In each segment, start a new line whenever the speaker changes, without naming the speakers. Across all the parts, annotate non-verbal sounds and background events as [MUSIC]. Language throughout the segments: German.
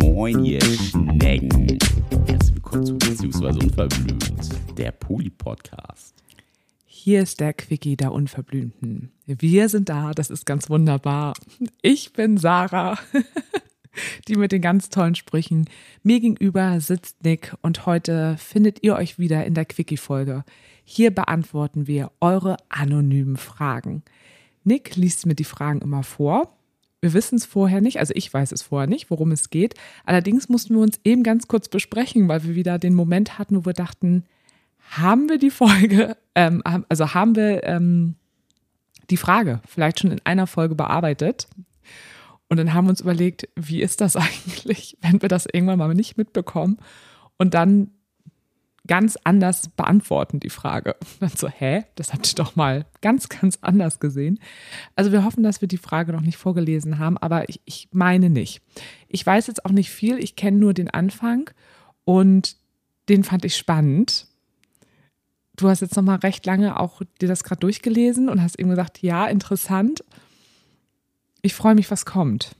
Moin, ihr Schnecken. Herzlich willkommen zu Beziehungsweise Unverblümt, der Poli-Podcast.
Hier ist der Quickie der Unverblümten. Wir sind da, das ist ganz wunderbar. Ich bin Sarah, [LAUGHS] die mit den ganz tollen Sprüchen. Mir gegenüber sitzt Nick und heute findet ihr euch wieder in der Quickie-Folge. Hier beantworten wir eure anonymen Fragen. Nick liest mir die Fragen immer vor. Wir wissen es vorher nicht, also ich weiß es vorher nicht, worum es geht. Allerdings mussten wir uns eben ganz kurz besprechen, weil wir wieder den Moment hatten, wo wir dachten, haben wir die Folge, [LAUGHS] ähm, also haben wir ähm, die Frage vielleicht schon in einer Folge bearbeitet. Und dann haben wir uns überlegt, wie ist das [LAUGHS] eigentlich, wenn wir das irgendwann mal nicht mitbekommen und dann ganz anders beantworten, die Frage. Und dann so, hä? Das habt ihr doch mal ganz, ganz anders gesehen. Also wir hoffen, dass wir die Frage noch nicht vorgelesen haben, aber ich, ich meine nicht. Ich weiß jetzt auch nicht viel, ich kenne nur den Anfang und den fand ich spannend. Du hast jetzt noch mal recht lange auch dir das gerade durchgelesen und hast eben gesagt, ja, interessant. Ich freue mich, was kommt.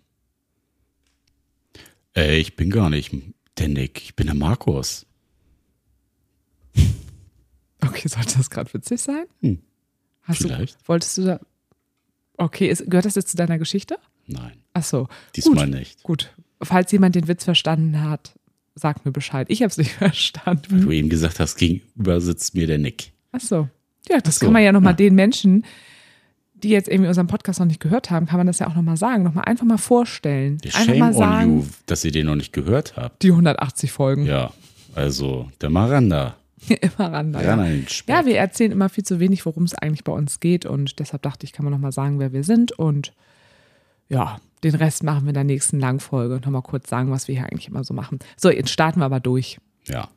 Äh, ich bin gar nicht der Nick, ich bin der Markus.
Okay, [LAUGHS] sollte das gerade witzig sein?
Hm,
Hast
vielleicht.
Du, wolltest du da. Okay, ist, gehört das jetzt zu deiner Geschichte?
Nein,
Ach so.
diesmal
gut,
nicht.
Gut. Falls jemand den Witz verstanden hat, sag mir Bescheid. Ich habe es nicht [LAUGHS] verstanden.
Weil du eben gesagt hast, gegenüber sitzt mir der Nick.
Ach so. Ja, das
so,
kann man ja nochmal
ja.
den Menschen, die jetzt irgendwie unseren Podcast noch nicht gehört haben, kann man das ja auch nochmal sagen. Nochmal einfach mal vorstellen. Einfach
Shame
mal
on
sagen,
you, dass ihr den noch nicht gehört habt.
die 180 Folgen.
Ja, also der Maranda. [LAUGHS]
Immer ran. Ja.
Speck.
ja, wir erzählen immer viel zu wenig, worum es eigentlich bei uns geht. Und deshalb dachte ich, kann man nochmal sagen, wer wir sind. Und ja, den Rest machen wir in der nächsten Langfolge. Und nochmal kurz sagen, was wir hier eigentlich immer so machen. So, jetzt starten wir aber durch.
Ja.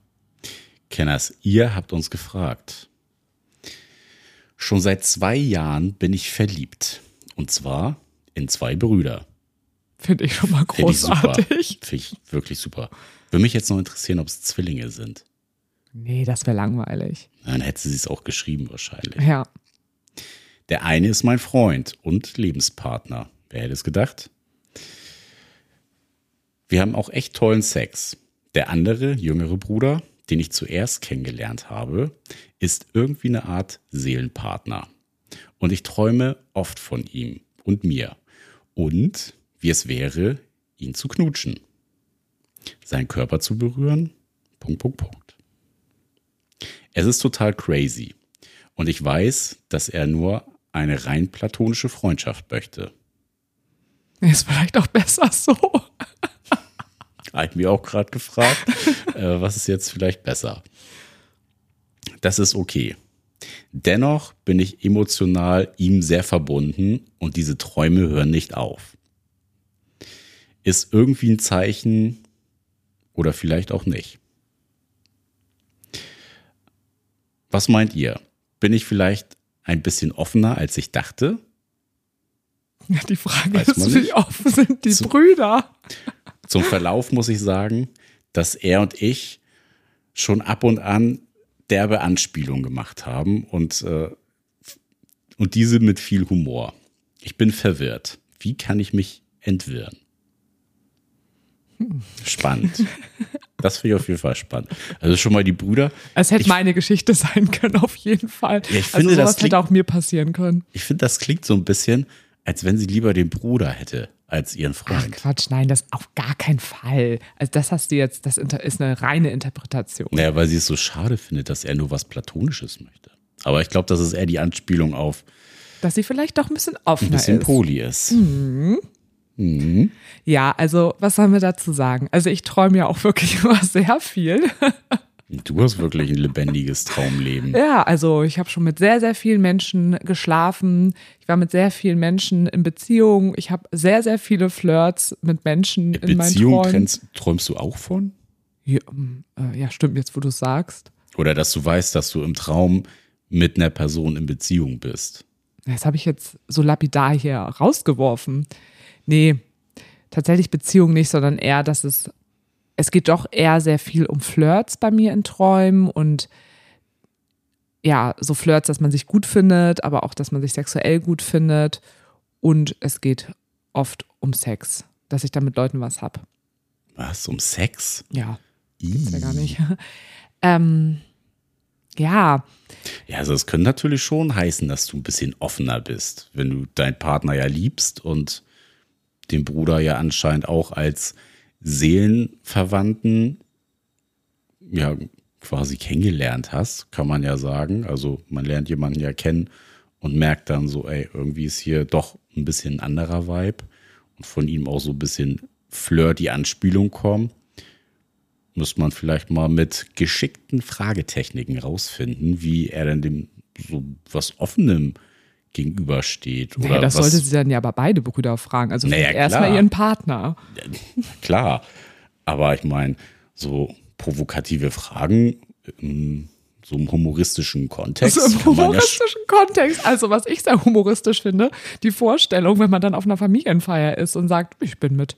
Kenners, ihr habt uns gefragt. Schon seit zwei Jahren bin ich verliebt. Und zwar in zwei Brüder.
Finde ich schon mal
Finde ich
großartig.
Finde ich wirklich super. Würde mich jetzt noch interessieren, ob es Zwillinge sind.
Nee, das wäre langweilig.
Dann hätte sie es auch geschrieben wahrscheinlich.
Ja.
Der eine ist mein Freund und Lebenspartner. Wer hätte es gedacht? Wir haben auch echt tollen Sex. Der andere, jüngere Bruder, den ich zuerst kennengelernt habe, ist irgendwie eine Art Seelenpartner. Und ich träume oft von ihm und mir. Und wie es wäre, ihn zu knutschen. Seinen Körper zu berühren. Punkt, Punkt, Punkt. Es ist total crazy. Und ich weiß, dass er nur eine rein platonische Freundschaft möchte.
Ist vielleicht auch besser so.
Habe ich mir auch gerade gefragt, [LAUGHS] äh, was ist jetzt vielleicht besser? Das ist okay. Dennoch bin ich emotional ihm sehr verbunden und diese Träume hören nicht auf. Ist irgendwie ein Zeichen oder vielleicht auch nicht. Was meint ihr? Bin ich vielleicht ein bisschen offener, als ich dachte?
Ja, die Frage
Weiß
ist, wie offen sind die
So-
Brüder?
Zum Verlauf muss ich sagen, dass er und ich schon ab und an derbe Anspielungen gemacht haben und, äh, und diese mit viel Humor. Ich bin verwirrt. Wie kann ich mich entwirren? Spannend. [LAUGHS] Das finde ich auf jeden Fall spannend. Also schon mal die Brüder.
Es hätte
Ich-
meine Geschichte [LAUGHS] sein können, auf jeden Fall.
Ja, ich finde,
also
das
sowas hätte
klingt-
auch mir passieren können.
Ich finde, das klingt so ein bisschen, als wenn sie lieber den Bruder hätte als ihren
Ach
Freund.
Quatsch, nein, das auf gar keinen Fall. Also das hast du jetzt, das ist eine reine Interpretation.
Naja, weil sie es so schade findet, dass er nur was Platonisches möchte. Aber ich glaube, das ist eher die Anspielung auf
Dass sie vielleicht doch ein bisschen
ein
offener
bisschen
ist.
Poli ist.
Mhm. Ja, also was sollen wir dazu sagen? Also ich träume ja auch wirklich [LAUGHS] immer sehr viel.
Du hast wirklich ein lebendiges Traumleben.
Ja, also ich habe schon mit sehr, sehr vielen Menschen geschlafen. Ich war mit sehr vielen Menschen in Beziehung. Ich habe sehr, sehr viele Flirts mit Menschen in meinen
Beziehung
Träumen.
träumst, träumst du auch von?
Ja, mm, äh, ja, stimmt jetzt, wo du sagst.
Oder dass du weißt, dass du im Traum mit einer Person in Beziehung bist?
Das habe ich jetzt so lapidar hier rausgeworfen. Nee, tatsächlich Beziehung nicht, sondern eher, dass es, es geht doch eher sehr viel um Flirts bei mir in Träumen und ja, so Flirts, dass man sich gut findet, aber auch, dass man sich sexuell gut findet und es geht oft um Sex. dass ich da mit Leuten was hab.
Was, um Sex?
Ja, ist ja gar nicht. [LAUGHS] ähm, ja,
Ja, also es könnte natürlich schon heißen, dass du ein bisschen offener bist, wenn du deinen Partner ja liebst und den Bruder ja anscheinend auch als Seelenverwandten ja quasi kennengelernt hast, kann man ja sagen. Also man lernt jemanden ja kennen und merkt dann so, ey, irgendwie ist hier doch ein bisschen ein anderer Vibe und von ihm auch so ein bisschen flirty Anspielung kommen. Muss man vielleicht mal mit geschickten Fragetechniken rausfinden, wie er denn dem so was Offenem gegenübersteht. Oder
naja, das
was,
sollte sie dann ja aber beide Brüder fragen. Also
Naja,
erstmal ihren Partner.
Klar, aber ich meine, so provokative Fragen in so einem humoristischen Kontext.
Also im
man ja
humoristischen Kontext, also was ich sehr humoristisch finde, die Vorstellung, wenn man dann auf einer Familienfeier ist und sagt, ich bin mit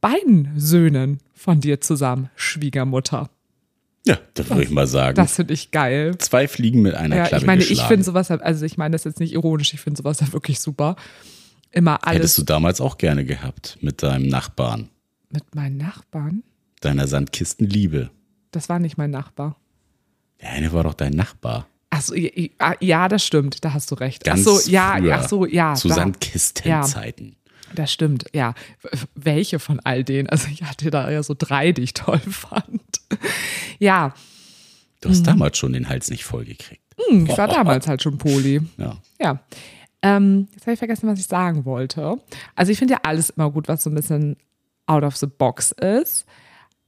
beiden Söhnen von dir zusammen, Schwiegermutter.
Ja, da würde ich mal sagen,
Das finde ich geil.
zwei Fliegen mit einer
Ja,
Klappe
ich meine, ich
geschlagen.
finde sowas, ja- also ich meine das jetzt nicht ironisch, ich finde sowas ja wirklich super. Immer alles
Hättest du damals auch gerne gehabt mit deinem Nachbarn,
mit meinen Nachbarn.
deiner Sandkistenliebe.
Das war nicht mein Nachbar.
Der eine war doch dein Nachbar.
Achso, ja, das stimmt, da hast du recht.
Ganz
Ach so, ja,
früher,
ach so, ja.
Zu
da-
Sandkistenzeiten.
Das stimmt, ja. Welche von all denen? Also ich hatte da ja so drei, die ich toll fand. [LAUGHS] Ja,
Du hast damals schon den Hals nicht vollgekriegt.
hm, ich war damals halt schon Poli.
Ja.
Ja. Ähm, jetzt habe ich vergessen, was ich sagen wollte. Also ich finde ja alles immer gut, was so ein bisschen out of the box ist.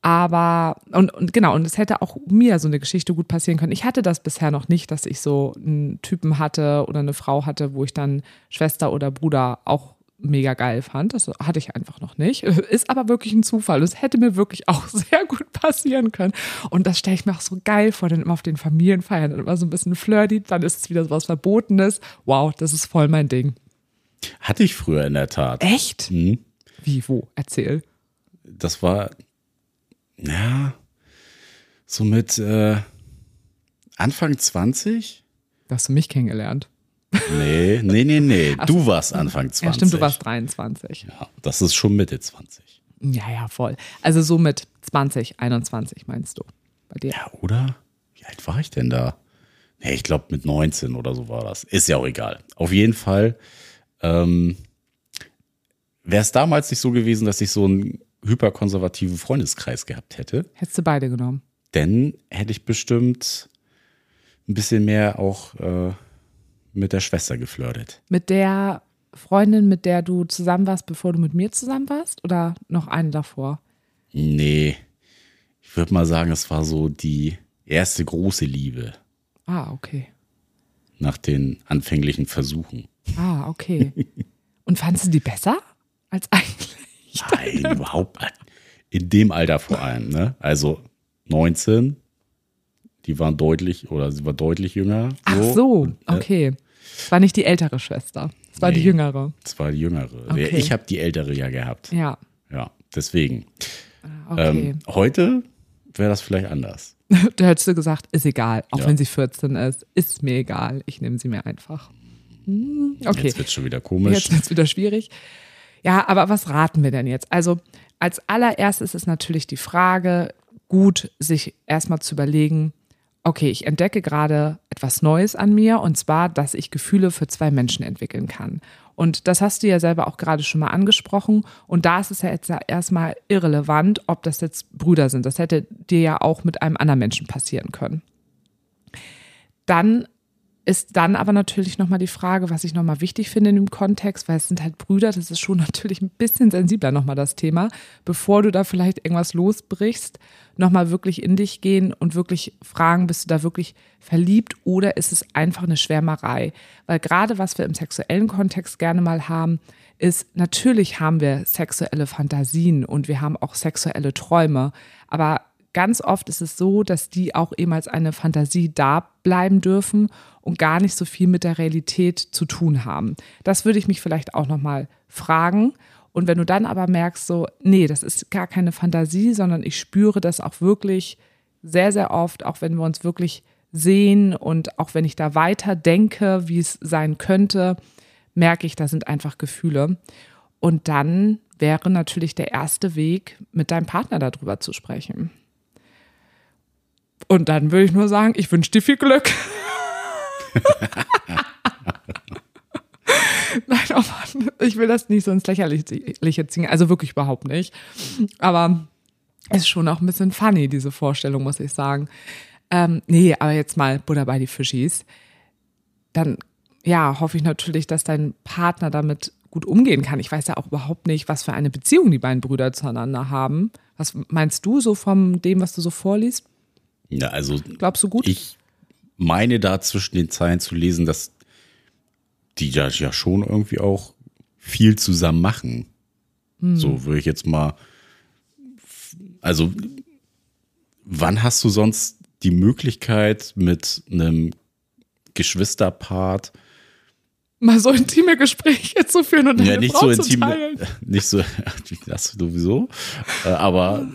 Aber, und, und genau, und es hätte auch mir so eine Geschichte gut passieren können. Ich hatte das bisher noch nicht, dass ich so einen Typen hatte oder eine Frau hatte, wo ich dann Schwester oder Bruder auch mega geil fand. Das hatte ich einfach noch nicht. [LAUGHS] Ist aber wirklich ein Zufall. Es hätte mir wirklich auch [LAUGHS] sehr gut passieren können. Und das stelle ich mir auch so geil vor, dann immer auf den Familienfeiern, dann immer so ein bisschen flirty, dann ist es wieder so was Verbotenes. Wow, das ist voll mein Ding.
Hatte ich früher in der Tat.
Echt?
Mhm.
Wie, wo? Erzähl.
Das war, ja, so mit äh, Anfang 20?
Da hast du mich kennengelernt.
Nee, nee, nee, nee. Du warst Anfang 20.
Ja, stimmt, du warst 23.
Ja, das ist schon Mitte 20.
Ja, ja, voll. Also so mit 20, 21 meinst du bei dir?
Ja, oder? Wie alt war ich denn da? Nee, ich glaube mit 19 oder so war das. Ist ja auch egal. Auf jeden Fall ähm, wäre es damals nicht so gewesen, dass ich so einen hyperkonservativen Freundeskreis gehabt hätte.
Hättest du beide genommen?
Denn hätte ich bestimmt ein bisschen mehr auch äh, mit der Schwester geflirtet.
Mit der Freundin, mit der du zusammen warst, bevor du mit mir zusammen warst? Oder noch eine davor?
Nee, ich würde mal sagen, es war so die erste große Liebe
Ah, okay.
nach den anfänglichen Versuchen.
Ah, okay. Und fandest du die besser als eigentlich?
Nein, überhaupt nicht. In dem Alter vor allem, ne? Also 19, die waren deutlich, oder sie war deutlich jünger.
Ach so, okay. Es war nicht die ältere Schwester. Es war die
Nee.
jüngere.
Das war die jüngere.
Okay.
Ich habe die ältere ja gehabt.
Ja,
Ja, deswegen.
okay.
Ähm, heute wäre das vielleicht anders. [LAUGHS]
Da hättest du gesagt, ist egal. Auch
Ja.
wenn sie 14 ist, ist mir egal. Ich nehme sie mir einfach. Hm, Okay.
Jetzt wird schon wieder komisch.
Jetzt wird es wieder schwierig. Ja, aber was raten wir denn jetzt? Also als allererstes ist natürlich die Frage, gut, sich erstmal zu überlegen, okay, ich entdecke gerade etwas Neues an mir und zwar, dass ich Gefühle für zwei Menschen entwickeln kann. Und das hast du ja selber auch gerade schon mal angesprochen. Und da ist es ja jetzt erstmal irrelevant, ob das jetzt Brüder sind. Das hätte dir ja auch mit einem anderen Menschen passieren können. Dann ist dann aber natürlich nochmal die Frage, was ich nochmal wichtig finde in dem Kontext, weil es sind halt Brüder, das ist schon [LAUGHS] natürlich ein bisschen sensibler nochmal das Thema, bevor du da vielleicht irgendwas losbrichst, nochmal wirklich in dich gehen und wirklich fragen, bist du da wirklich verliebt oder ist es einfach eine Schwärmerei? Weil gerade was wir im sexuellen Kontext gerne mal haben, ist, natürlich haben wir sexuelle Fantasien und wir haben auch sexuelle Träume, aber ganz oft ist es so, dass die auch eben als eine Fantasie da bleiben dürfen und gar nicht so viel mit der Realität zu tun haben. Das würde ich mich vielleicht auch nochmal fragen. Und wenn du dann aber merkst, so, nee, das ist gar keine Fantasie, sondern ich spüre das auch wirklich sehr, sehr oft, auch wenn wir uns wirklich sehen und auch wenn ich da weiter denke, wie es sein könnte, merke ich, da sind einfach Gefühle. Und dann wäre natürlich der erste Weg, mit deinem Partner darüber zu sprechen. Und dann würde ich nur sagen, ich wünsche dir viel Glück. [LAUGHS] Nein, oh Mann, ich will das nicht so ins Lächerliche ziehen. Also wirklich überhaupt nicht. Aber es ist schon auch ein bisschen funny, diese Vorstellung, muss ich sagen. Ähm, nee, aber jetzt mal Buddha bei die Fischis. Dann, ja, hoffe ich natürlich, dass dein Partner damit gut umgehen kann. Ich weiß ja auch überhaupt nicht, was für eine Beziehung die beiden Brüder zueinander haben. Was meinst du so von dem, was du so vorliest?
Ja, also.
Glaubst du gut?
Ich meine da zwischen den Zeilen zu lesen, dass die ja, ja schon irgendwie auch viel zusammen machen. Hm. So würde ich jetzt mal. Also, wann hast du sonst die Möglichkeit mit einem Geschwisterpart
mal so intime Gespräche zu führen und
ja, nicht Frau so intime, [LAUGHS] nicht so, das sowieso, äh, aber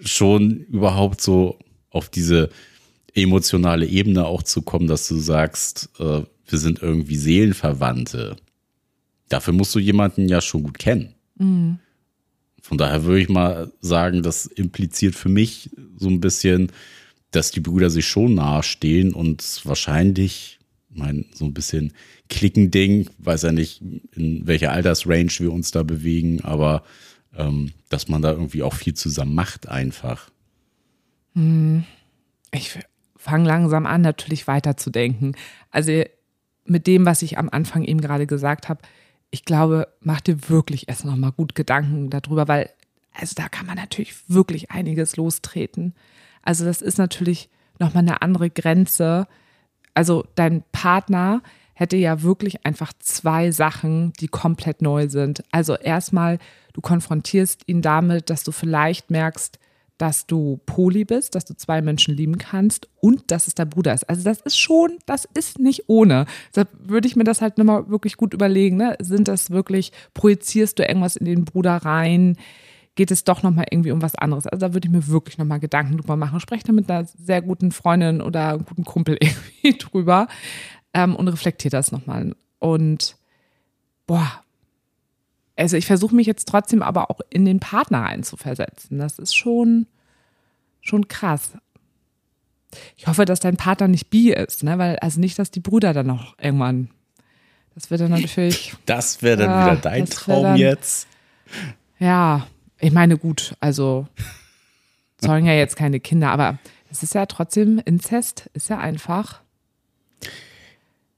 schon überhaupt so auf diese emotionale Ebene auch zu kommen, dass du sagst, äh, wir sind irgendwie Seelenverwandte. Dafür musst du jemanden ja schon gut kennen. Mhm. Von daher würde ich mal sagen, das impliziert für mich so ein bisschen, dass die Brüder sich schon nahestehen und wahrscheinlich, mein, so ein bisschen Klickending, weiß ja nicht, in welcher Altersrange wir uns da bewegen, aber ähm, dass man da irgendwie auch viel zusammen macht einfach.
Mhm. Ich fange langsam an, natürlich weiterzudenken. Also mit dem, was ich am Anfang eben gerade gesagt habe, ich glaube, mach dir wirklich erst noch mal gut Gedanken darüber, weil also da kann man natürlich wirklich einiges lostreten. Also das ist natürlich noch mal eine andere Grenze. Also dein Partner hätte ja wirklich einfach zwei Sachen, die komplett neu sind. Also erstmal, du konfrontierst ihn damit, dass du vielleicht merkst, dass du Poli bist, dass du zwei Menschen lieben kannst und dass es der Bruder ist. Also das ist schon, das ist nicht ohne. Deshalb würde ich mir das halt nochmal wirklich gut überlegen. Ne? Sind das wirklich, projizierst du irgendwas in den Bruder rein? Geht es doch nochmal irgendwie um was anderes? Also da würde ich mir wirklich nochmal Gedanken drüber machen. Spreche da mit einer sehr guten Freundin oder guten Kumpel [LAUGHS] irgendwie drüber ähm, und reflektiere das nochmal. Und boah, also ich versuche mich jetzt trotzdem aber auch in den Partner einzuversetzen. Das ist schon, schon krass. Ich hoffe, dass dein Partner nicht bi ist, ne? Weil, also nicht, dass die Brüder dann noch irgendwann. Das wird dann natürlich. [LAUGHS]
Das wäre dann ja, wieder dein Traum dann, jetzt.
Ja, ich meine, gut, also sollen ja jetzt keine Kinder, aber es ist ja trotzdem, Inzest ist ja einfach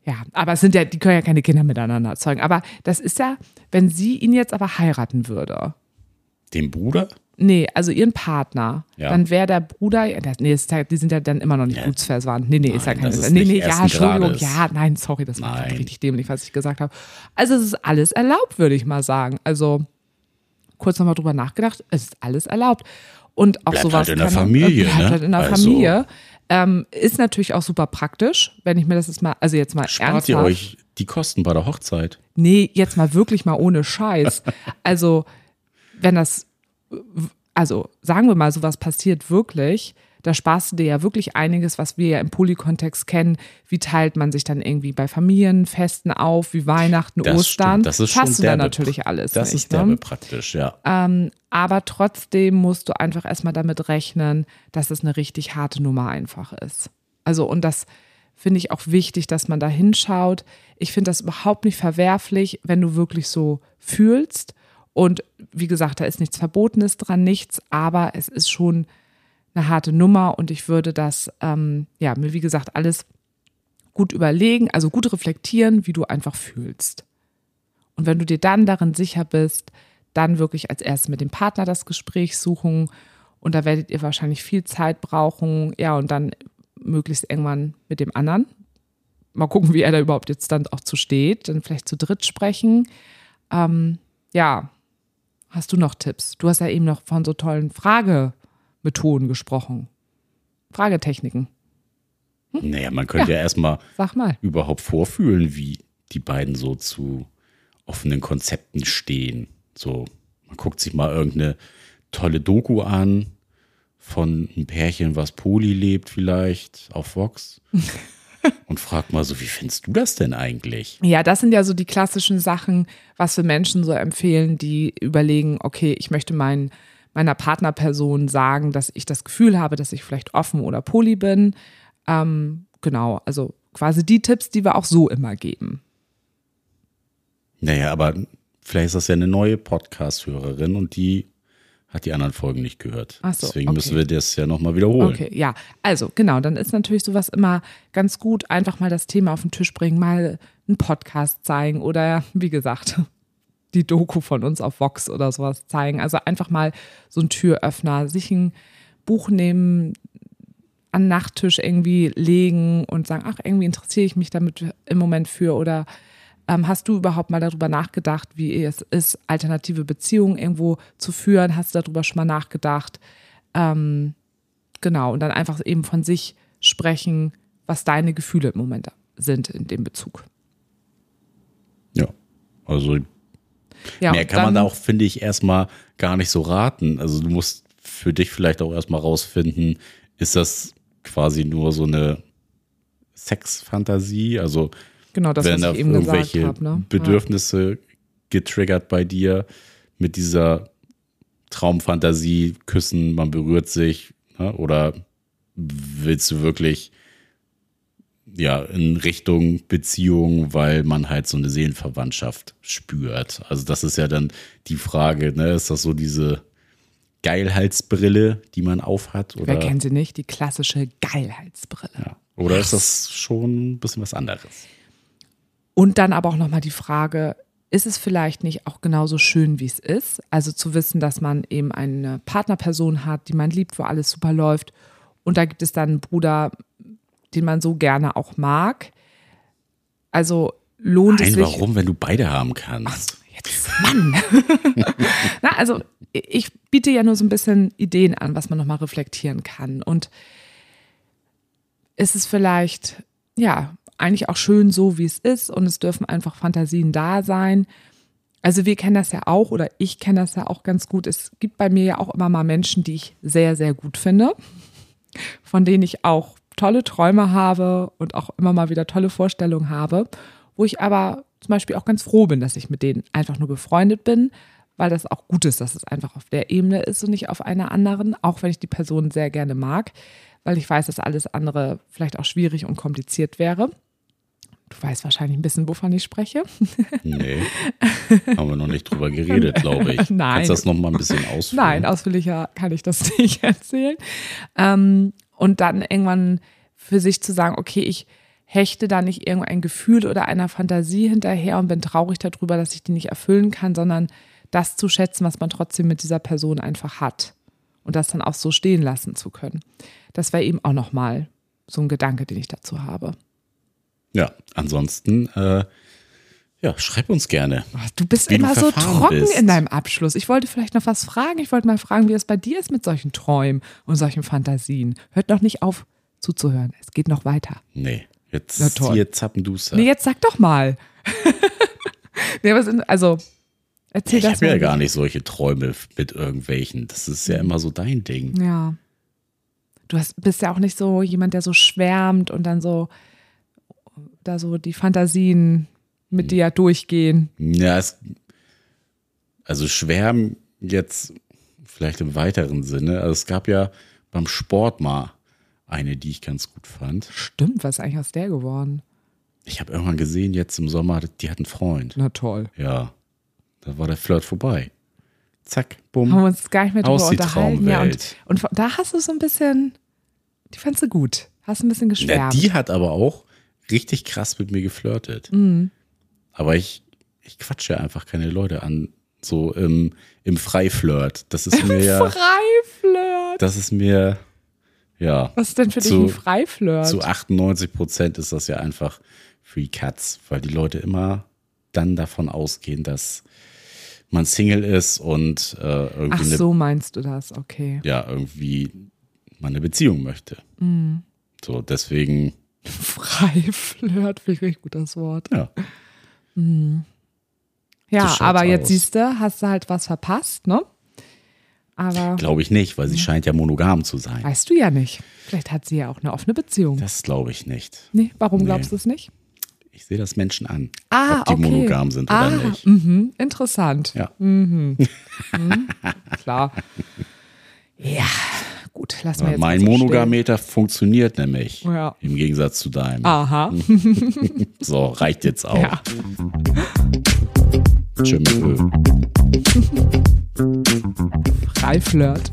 ja, aber es sind ja, die können ja keine Kinder miteinander erzeugen. Aber das ist ja, wenn sie ihn jetzt aber heiraten würde.
Den Bruder?
Nee, also ihren Partner. Ja. Dann wäre der Bruder, nee, die sind ja dann immer noch nicht ja. blutsverwandt. Nee, nee, nein, ist ja keine. Nee, nee, ja, Entschuldigung, Grades. ja, nein, sorry, das war richtig dämlich, was ich gesagt habe. Also es ist alles erlaubt, würde ich mal sagen. Also kurz nochmal drüber nachgedacht, es ist alles erlaubt. Und auch
bleibt
sowas.
Halt in der Familie,
bleibt
ne?
halt in der also. Familie. Ähm, ist natürlich auch super praktisch, wenn ich mir das jetzt mal, also jetzt mal
Spart
ernsthaft.
ihr euch die Kosten bei der Hochzeit?
Nee, jetzt mal wirklich mal ohne Scheiß. [LAUGHS] Also, wenn das, also sagen wir mal, sowas passiert wirklich, da sparst du dir ja wirklich einiges, was wir ja im Polykontext kennen. Wie teilt man sich dann irgendwie bei Familienfesten auf, wie Weihnachten,
das
Ostern.
Stimmt. Das ist schon
derbe, natürlich alles.
Das
nicht,
ist derbe ne? praktisch, ja.
Ähm, aber trotzdem musst du einfach erstmal damit rechnen, dass es eine richtig harte Nummer einfach ist. Also, und das finde ich auch wichtig, dass man da hinschaut. Ich finde das überhaupt nicht verwerflich, wenn du wirklich so fühlst. Und wie gesagt, da ist nichts Verbotenes dran, nichts, aber es ist schon eine harte Nummer und ich würde das, ähm, ja, mir wie gesagt, alles gut überlegen, also gut reflektieren, wie du einfach fühlst. Und wenn du dir dann darin sicher bist, dann wirklich als erstes mit dem Partner das Gespräch suchen und da werdet ihr wahrscheinlich viel Zeit brauchen, ja, und dann möglichst irgendwann mit dem anderen. Mal gucken, wie er da überhaupt jetzt dann auch zu steht, dann vielleicht zu dritt sprechen. Ähm, ja, hast du noch Tipps? Du hast ja eben noch von so tollen Frage Methoden gesprochen. Fragetechniken.
Hm? Naja, man könnte ja, ja erstmal überhaupt vorfühlen, wie die beiden so zu offenen Konzepten stehen. So, man guckt sich mal irgendeine tolle Doku an von einem Pärchen, was Poli lebt, vielleicht auf Vox. [LAUGHS] und frag mal so, wie findest du das denn eigentlich?
Ja, das sind ja so die klassischen Sachen, was wir Menschen so empfehlen, die überlegen, okay, ich möchte mein, meiner Partnerperson sagen, dass ich das Gefühl habe, dass ich vielleicht offen oder poly bin. Ähm, genau, also quasi die Tipps, die wir auch so immer geben.
Naja, aber vielleicht ist das ja eine neue Podcast-Hörerin und die hat die anderen Folgen nicht gehört.
Ach so,
Deswegen
okay.
müssen wir das ja nochmal wiederholen.
Okay, ja. Also, genau, dann ist natürlich sowas immer ganz gut, einfach mal das Thema auf den Tisch bringen, mal einen Podcast zeigen oder, wie gesagt, die Doku von uns auf Vox oder sowas zeigen. Also einfach mal so ein Türöffner, sich ein Buch nehmen, an Nachttisch irgendwie legen und sagen, ach, irgendwie interessiere ich mich damit im Moment für oder ähm, hast du überhaupt mal darüber nachgedacht, wie es ist, alternative Beziehungen irgendwo zu führen? Hast du darüber schon mal nachgedacht? Ähm, genau, und dann einfach eben von sich sprechen, was deine Gefühle im Moment sind in dem Bezug.
Ja, also
Ja,
mehr kann man da auch, finde ich, erstmal gar nicht so raten. Also du musst für dich vielleicht auch erstmal rausfinden, ist das quasi nur so eine Sexfantasie? Also
Genau, das,
werden
was
da irgendwelche
habe. Ne?
Bedürfnisse getriggert bei dir mit dieser Traumfantasie, Küssen, man berührt sich, ne? oder willst du wirklich ja in Richtung Beziehung, weil man halt so eine Seelenverwandtschaft spürt? Also das ist ja dann die Frage, ne? Ist das so diese Geilheitsbrille, die man aufhat? Oder,
Wer kennt sie nicht? Die klassische Geilheitsbrille.
ja. oder ist das schon ein bisschen was anderes?
Und dann aber auch nochmal die Frage, ist es vielleicht nicht auch genauso schön, wie es ist? Also zu wissen, dass man eben eine Partnerperson hat, die man liebt, wo alles super läuft. Und da gibt es dann einen Bruder, den man so gerne auch mag. Also lohnt es
Nein,
sich.
warum, wenn du beide haben kannst?
Jetzt, Mann. [LAUGHS] Na, also ich biete ja nur so ein bisschen Ideen an, was man nochmal reflektieren kann. Und ist es vielleicht, ja, eigentlich auch schön so, wie es ist und es dürfen einfach Fantasien da sein. Also wir kennen das ja auch oder ich kenne das ja auch ganz gut. Es gibt bei mir ja auch immer mal Menschen, die ich sehr, sehr gut finde, von denen ich auch tolle Träume habe und auch immer mal wieder tolle Vorstellungen habe, wo ich aber zum Beispiel auch ganz froh bin, dass ich mit denen einfach nur befreundet bin, weil das auch gut ist, dass es einfach auf der Ebene ist und nicht auf einer anderen, auch wenn ich die Person sehr gerne mag, weil ich weiß, dass alles andere vielleicht auch schwierig und kompliziert wäre. Du weißt wahrscheinlich ein bisschen, wovon ich spreche. [LAUGHS]
Nee, haben wir noch nicht drüber geredet, glaube ich. [LAUGHS]
Nein.
Kannst du das noch mal ein bisschen ausführen?
Nein, ausführlicher kann ich das [LAUGHS] nicht erzählen. Ähm, und dann irgendwann für sich zu sagen, okay, ich hechte da nicht irgendein Gefühl oder einer Fantasie hinterher und bin traurig darüber, dass ich die nicht erfüllen kann, sondern das zu schätzen, was man trotzdem mit dieser Person einfach hat und das dann auch so stehen lassen zu können. Das wäre eben auch nochmal so ein Gedanke, den ich dazu habe.
Ja, ansonsten, äh, ja, schreib uns gerne.
Du bist
Wie du
immer so trocken
bist.
in deinem Abschluss. Ich wollte vielleicht noch was fragen. Ich wollte mal fragen, wie es bei dir ist mit solchen Träumen und solchen Fantasien. Hört noch nicht auf zuzuhören. Es geht noch weiter.
Nee, jetzt hier Zappenduster.
Nee, jetzt sag doch mal. [LAUGHS] nee, was sind, also, erzähl
ich
das
habe ja gar nicht solche Träume mit irgendwelchen. Das ist ja immer so dein Ding.
Ja. Du hast, bist ja auch nicht so jemand, der so schwärmt und dann so, da so die Fantasien mit dir durchgehen.
Ja, es, also Schwärmen jetzt vielleicht im weiteren Sinne. Also es gab ja beim Sport mal eine, die ich ganz gut fand.
Stimmt, was ist eigentlich aus der geworden?
Ich habe irgendwann gesehen, jetzt im Sommer, die hat einen Freund.
Na toll.
Ja, da war der Flirt vorbei. Zack, bumm.
Haben wir uns gar nicht mehr drüber unterhalten. Ja, und,
Traumwelt.
und da hast du so ein bisschen, die fandst du gut. Hast ein bisschen
Ja,
geschwärmt.
die hat aber auch richtig krass mit mir geflirtet.
Mhm.
Aber ich, ich quatsche einfach keine Leute an, so im, im Freiflirt. Das ist mir ja,
Freiflirt.
das ist mir, ja,
Was ist denn für dich
Zu-
ein Freiflirt?
zu 98 Prozent ist das ja einfach Free Cuts, weil die Leute immer dann davon ausgehen, dass man Single ist und äh, irgendwie
Ach
eine,
so, meinst du das? Okay.
ja, irgendwie man eine Beziehung möchte.
Mhm.
So, deswegen, [LAUGHS]
Freiflirt, finde ich gut das Wort.
ja. So
Ja, aber jetzt
aus.
siehst du, hast du halt was verpasst, ne? Aber
Glaube ich nicht, weil sie scheint ja monogam zu sein.
weißt du ja nicht. Vielleicht hat sie ja auch eine offene Beziehung.
Das glaube ich nicht.
nee, warum
Nee.
glaubst du es nicht?
Ich sehe das Menschen an,
Ah,
ob die
okay.
monogam sind
ah,
oder nicht.
Mhm, interessant.
Ja.
Klar. [LAUGHS] Ja, gut, lass mal jetzt
mein Monogameter funktioniert nämlich.
Ja.
Im Gegensatz zu deinem.
stehen. Aha. [LAUGHS]
So, reicht jetzt auch.
Ja.
Tschö.
Freiflirt.